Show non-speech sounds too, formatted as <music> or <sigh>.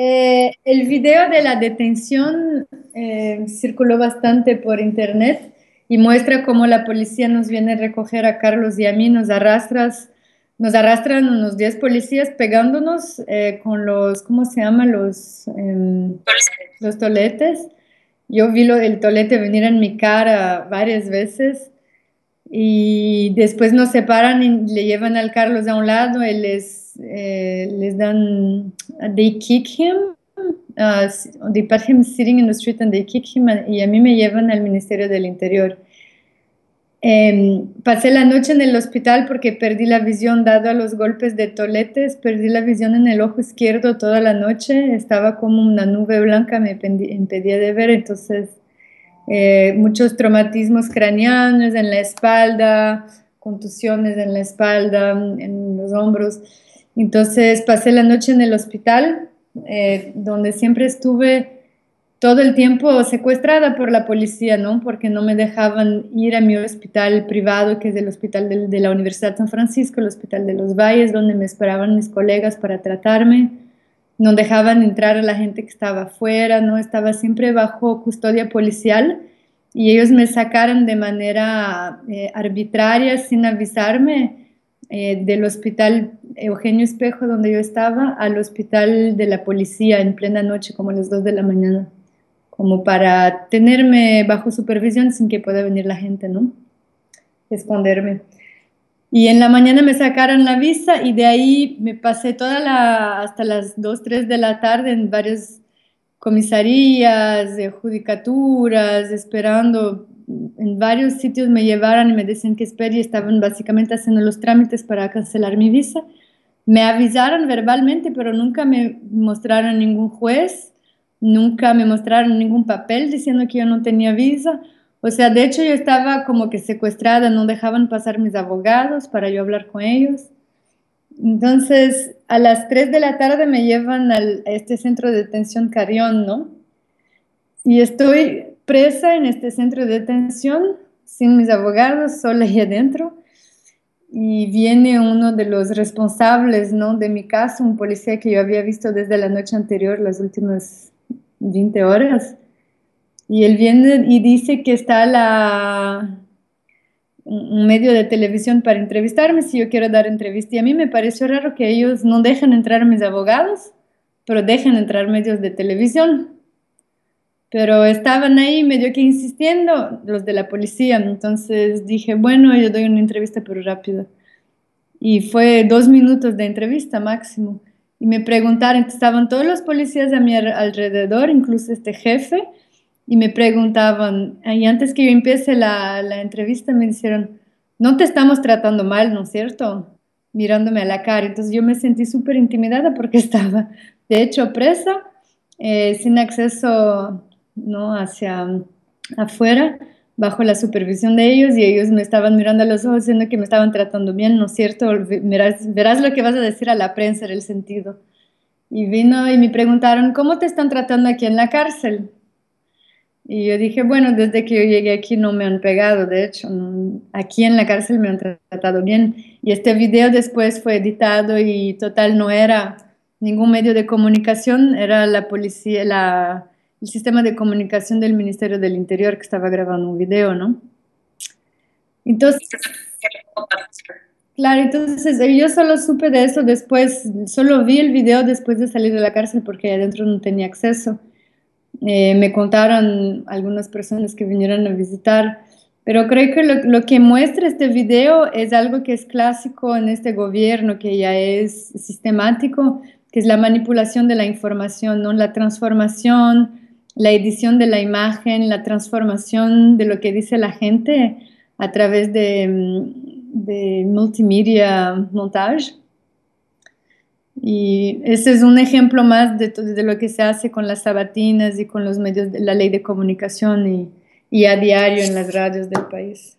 Eh, el video de la detención eh, circuló bastante por internet y muestra cómo la policía nos viene a recoger a Carlos y a mí, nos arrastras, nos arrastran unos 10 policías pegándonos eh, con los, ¿cómo se llama? Los, em, los toletes. Yo vi lo, el tolete venir en mi cara varias veces y después nos separan y le llevan al Carlos a un lado, él les eh, les dan, they kick him, uh, they put him sitting in the street and they kick him y a mí me llevan al Ministerio del Interior. Em, pasé la noche en el hospital porque perdí la visión dado a los golpes de toletes, perdí la visión en el ojo izquierdo toda la noche, estaba como una nube blanca, me impedía de ver, entonces eh, muchos traumatismos craneanos en la espalda, contusiones en la espalda, en los hombros. Entonces pasé la noche en el hospital, eh, donde siempre estuve todo el tiempo secuestrada por la policía, ¿no? Porque no me dejaban ir a mi hospital privado, que es el hospital de, la Universidad de San Francisco, el hospital de los Valles, donde me esperaban mis colegas para tratarme. No dejaban entrar a la gente que estaba afuera, ¿no? Estaba siempre bajo custodia policial y ellos me sacaron de manera eh, arbitraria, sin avisarme, eh, del hospital Eugenio Espejo, donde yo estaba, al hospital de la policía en plena noche, como a las 2 de la mañana, como para tenerme bajo supervisión sin que pueda venir la gente, ¿no? Esconderme. Y en la mañana me sacaron la visa y de ahí me pasé toda la, hasta las 2, 3 de la tarde en varias comisarías, judicaturas, esperando en varios sitios me llevaron y me decían que espere y estaban básicamente haciendo los trámites para cancelar mi visa. Me avisaron verbalmente, pero nunca me mostraron ningún juez, nunca me mostraron ningún papel diciendo que yo no tenía visa. O sea, de hecho yo estaba como que secuestrada, no dejaban pasar mis abogados para yo hablar con ellos. Entonces, a las 3 de la tarde me llevan a este centro de detención Carión, ¿no? Y estoy presa en este centro de detención, sin mis abogados, sola ahí adentro. Y viene uno de los responsables ¿no? de mi caso, un policía que yo había visto desde la noche anterior, las últimas 20 horas. Y él viene y dice que está la, un medio de televisión para entrevistarme si yo quiero dar entrevista. Y a mí me pareció raro que ellos no dejan entrar a mis abogados, pero dejan entrar medios de televisión pero estaban ahí medio que insistiendo los de la policía, entonces dije, bueno, yo doy una entrevista pero rápido. Y fue dos minutos de entrevista máximo. Y me preguntaron, estaban todos los policías a mi alrededor, incluso este jefe, y me preguntaban, y antes que yo empiece la, la entrevista me dijeron, no te estamos tratando mal, ¿no es cierto? Mirándome a la cara. Entonces yo me sentí súper intimidada porque <laughs> estaba, de hecho, presa, eh, sin acceso ¿no? hacia afuera bajo la supervisión de ellos y ellos me estaban mirando a los ojos diciendo que me estaban tratando bien, ¿no es cierto? Verás, verás lo que vas a decir a la prensa en el sentido. Y vino y me preguntaron, ¿cómo te están tratando aquí en la cárcel? Y yo dije, bueno, desde que yo llegué aquí no me han pegado, de hecho, aquí en la cárcel me han tratado bien. Y este video después fue editado y total no era ningún medio de comunicación, era la policía, la el sistema de comunicación del Ministerio del Interior que estaba grabando un video, ¿no? Entonces, claro, entonces yo solo supe de eso después, solo vi el video después de salir de la cárcel porque adentro no tenía acceso. Eh, me contaron algunas personas que vinieron a visitar, pero creo que lo, lo, que muestra este video es algo que es clásico en este gobierno, que ya es sistemático, que es la manipulación de la información, ¿no? la transformación la edición de la imagen, la transformación de lo que dice la gente a través de, mm, multimedia montage. Y ese es un ejemplo más de, lo que se hace con las sabatinas y con los medios de la ley de comunicación y a diario en las radios del país.